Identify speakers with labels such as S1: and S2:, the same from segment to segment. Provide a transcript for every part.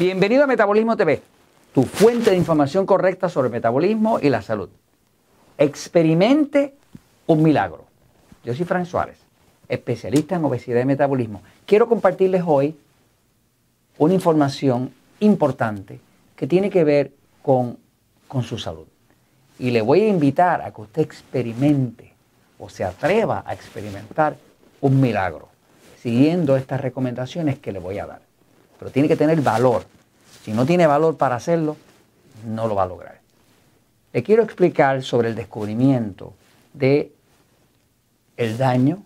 S1: Bienvenido a Metabolismo TV, tu fuente de información correcta sobre metabolismo y la salud. Experimente un milagro. Yo soy Frank Suárez, especialista en obesidad y metabolismo. Quiero compartirles hoy una información importante que tiene que ver con, con su salud. Y le voy a invitar a que usted experimente o se atreva a experimentar un milagro, siguiendo estas recomendaciones que le voy a dar. Pero tiene que tener valor. Si no tiene valor para hacerlo, no lo va a lograr. Le quiero explicar sobre el descubrimiento de el daño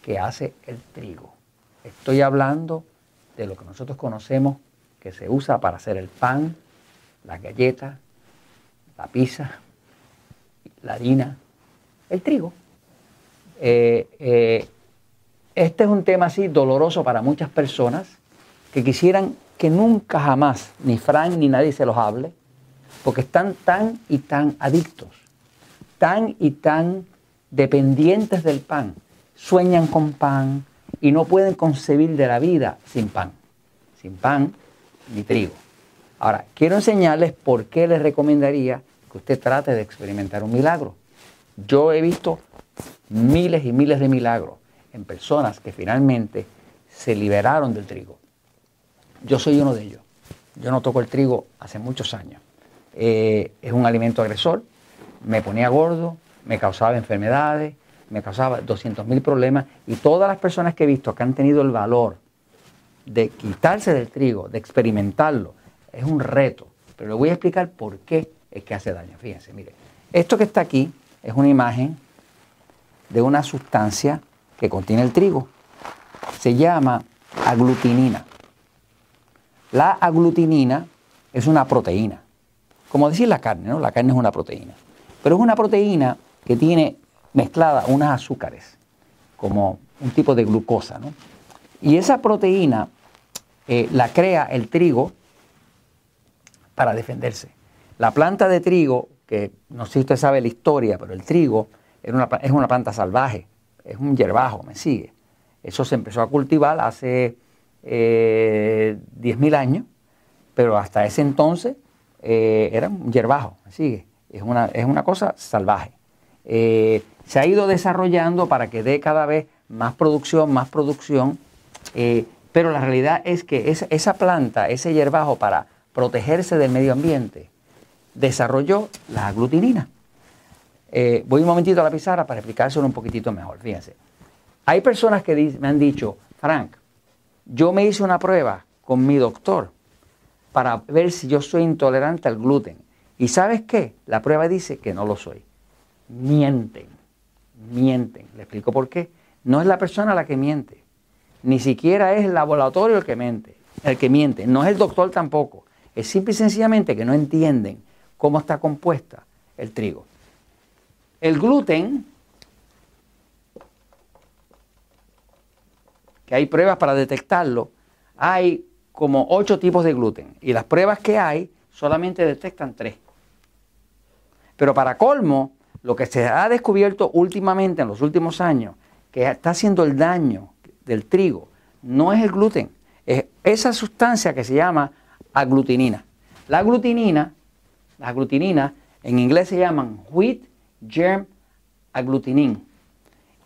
S1: que hace el trigo. Estoy hablando de lo que nosotros conocemos que se usa para hacer el pan, las galletas, la pizza, la harina, el trigo. Eh, eh, este es un tema así doloroso para muchas personas que quisieran que nunca jamás ni Frank ni nadie se los hable, porque están tan y tan adictos, tan y tan dependientes del pan, sueñan con pan y no pueden concebir de la vida sin pan, sin pan ni trigo. Ahora, quiero enseñarles por qué les recomendaría que usted trate de experimentar un milagro. Yo he visto miles y miles de milagros en personas que finalmente se liberaron del trigo. Yo soy uno de ellos. Yo no toco el trigo hace muchos años. Eh, es un alimento agresor, me ponía gordo, me causaba enfermedades, me causaba 200 mil problemas y todas las personas que he visto que han tenido el valor de quitarse del trigo, de experimentarlo, es un reto. Pero le voy a explicar por qué es que hace daño. Fíjense, mire, esto que está aquí es una imagen de una sustancia que contiene el trigo. Se llama aglutinina. La aglutinina es una proteína. Como decir la carne, ¿no? La carne es una proteína. Pero es una proteína que tiene mezclada unas azúcares, como un tipo de glucosa, ¿no? Y esa proteína eh, la crea el trigo para defenderse. La planta de trigo, que no sé si usted sabe la historia, pero el trigo es una, planta salvaje, es un hierbajo, me sigue. Eso se empezó a cultivar hace eh, 10.000 años, pero hasta ese entonces eh, era un hierbajo, me sigue. Es una, es una cosa salvaje. Eh, se ha ido desarrollando para que dé cada vez más producción, más producción, eh, pero la realidad es que esa, planta, ese hierbajo para protegerse del medio ambiente, desarrolló la aglutinina. Eh, voy un momentito a la pizarra para explicárselo un poquitito mejor. Fíjense. Hay personas que me han dicho, Frank, yo me hice una prueba con mi doctor para ver si yo soy intolerante al gluten. ¿Y sabes qué? La prueba dice que no lo soy. Mienten, mienten. Le explico por qué. No es la persona la que miente. Ni siquiera es el laboratorio el que miente. El que miente. No es el doctor tampoco. Es simple y sencillamente que no entienden cómo está compuesta el trigo. El gluten, que hay pruebas para detectarlo, hay como ocho tipos de gluten y las pruebas que hay solamente detectan tres. Pero para colmo, lo que se ha descubierto últimamente en los últimos años, que está haciendo el daño del trigo, no es el gluten, es esa sustancia que se llama aglutinina. La aglutinina, la aglutinina en inglés se llaman wheat germ agglutinin.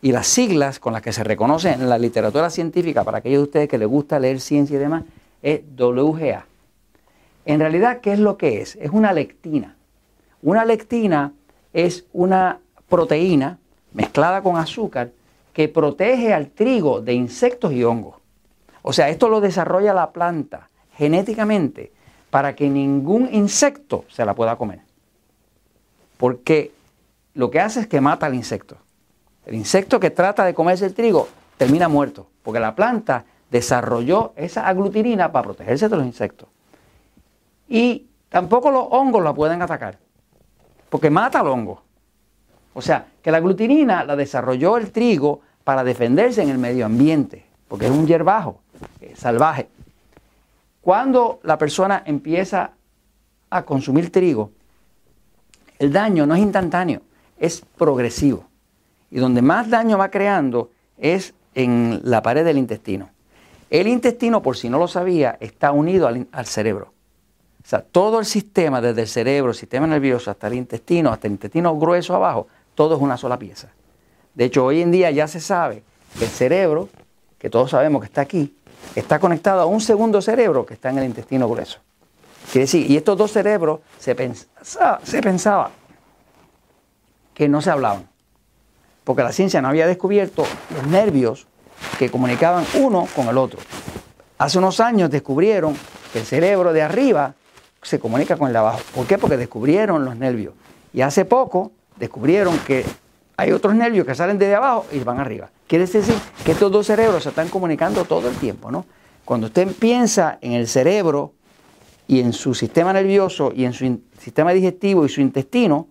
S1: Y las siglas con las que se reconoce en la literatura científica, para aquellos de ustedes que les gusta leer ciencia y demás, es WGA. En realidad, ¿qué es lo que es? Es una lectina. Una lectina es una proteína mezclada con azúcar que protege al trigo de insectos y hongos. O sea, esto lo desarrolla la planta genéticamente para que ningún insecto se la pueda comer. Porque lo que hace es que mata al insecto. El insecto que trata de comerse el trigo termina muerto, porque la planta desarrolló esa aglutinina para protegerse de los insectos. Y tampoco los hongos la pueden atacar, porque mata al hongo. O sea, que la aglutinina la desarrolló el trigo para defenderse en el medio ambiente, porque es un hierbajo salvaje. Cuando la persona empieza a consumir trigo, el daño no es instantáneo, es progresivo. Y donde más daño va creando es en la pared del intestino. El intestino, por si no lo sabía, está unido al, cerebro. O sea, todo el sistema, desde el cerebro, el sistema nervioso, hasta el intestino, hasta el intestino grueso abajo, todo es una sola pieza. De hecho, hoy en día ya se sabe que el cerebro, que todos sabemos que está aquí, está conectado a un segundo cerebro que está en el intestino grueso. Quiere decir, y estos dos cerebros se pensaba, se pensaba que no se hablaban, porque la ciencia no había descubierto los nervios que comunicaban uno con el otro. Hace unos años descubrieron que el cerebro de arriba se comunica con el de abajo. ¿Por qué? Porque descubrieron los nervios. Y hace poco descubrieron que hay otros nervios que salen desde abajo y van arriba. Quiere decir que estos dos cerebros se están comunicando todo el tiempo, ¿no? Cuando usted piensa en el cerebro y en su sistema nervioso y en su sistema digestivo y su intestino,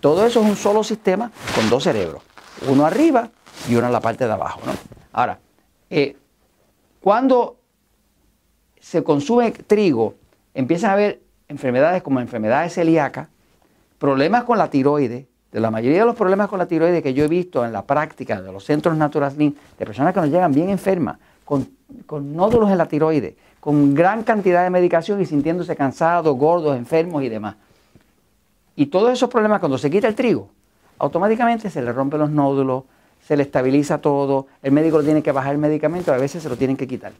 S1: todo eso es un solo sistema con dos cerebros, uno arriba y uno en la parte de abajo, ¿no? Ahora, eh, cuando se consume trigo, empiezan a haber enfermedades como enfermedades celíacas, problemas con la tiroides, de la mayoría de los problemas con la tiroides que yo he visto en la práctica de los centros Natural de personas que nos llegan bien enfermas, con, nódulos en la tiroides, con gran cantidad de medicación y sintiéndose cansados, gordos, enfermos y demás. Y todos esos problemas, cuando se quita el trigo, automáticamente se le rompen los nódulos, se le estabiliza todo, el médico le tiene que bajar el medicamento, a veces se lo tienen que quitar.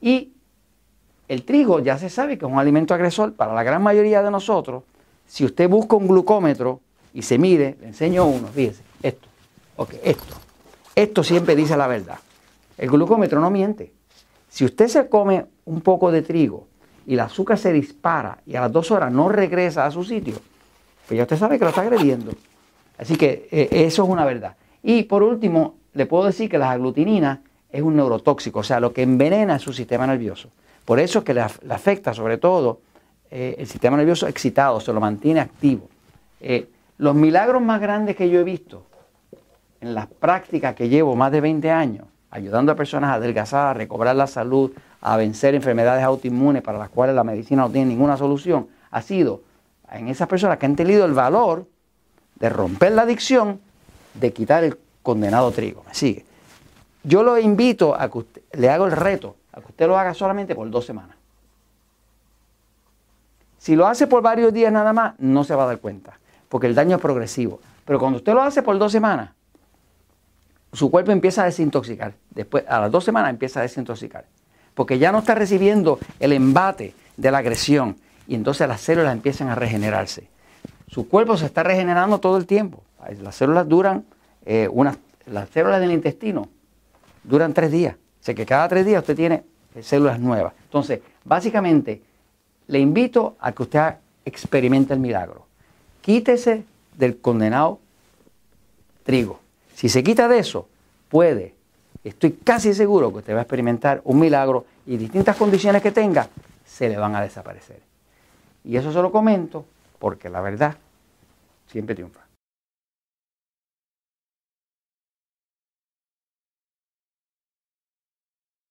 S1: Y el trigo ya se sabe que es un alimento agresor para la gran mayoría de nosotros. Si usted busca un glucómetro y se mide, le enseño uno, fíjese, esto, ok, esto. Esto siempre dice la verdad. El glucómetro no miente. Si usted se come un poco de trigo y el azúcar se dispara y a las dos horas no regresa a su sitio, pues ya usted sabe que lo está agrediendo. Así que eh, eso es una verdad. Y por último, le puedo decir que las aglutininas es un neurotóxico, o sea, lo que envenena su sistema nervioso. Por eso es que le, afecta sobre todo eh, el sistema nervioso excitado, se lo mantiene activo. Eh, los milagros más grandes que yo he visto en las prácticas que llevo más de 20 años, ayudando a personas a adelgazar, a recobrar la salud, a vencer enfermedades autoinmunes para las cuales la medicina no tiene ninguna solución, ha sido en esas personas que han tenido el valor de romper la adicción, de quitar el condenado trigo. ¿Me sigue? Yo lo invito a que usted, le hago el reto, a que usted lo haga solamente por dos semanas. Si lo hace por varios días nada más, no se va a dar cuenta porque el daño es progresivo. Pero cuando usted lo hace por dos semanas, su cuerpo empieza a desintoxicar. Después, a las dos semanas empieza a desintoxicar. Porque ya no está recibiendo el embate de la agresión y entonces las células empiezan a regenerarse. Su cuerpo se está regenerando todo el tiempo. Las células duran, eh, las células del intestino duran tres días. O sea que cada tres días usted tiene células nuevas. Entonces, básicamente, le invito a que usted experimente el milagro quítese del condenado trigo. Si se quita de eso, puede, estoy casi seguro que usted va a experimentar un milagro y distintas condiciones que tenga se le van a desaparecer. Y eso se lo comento porque la verdad siempre triunfa.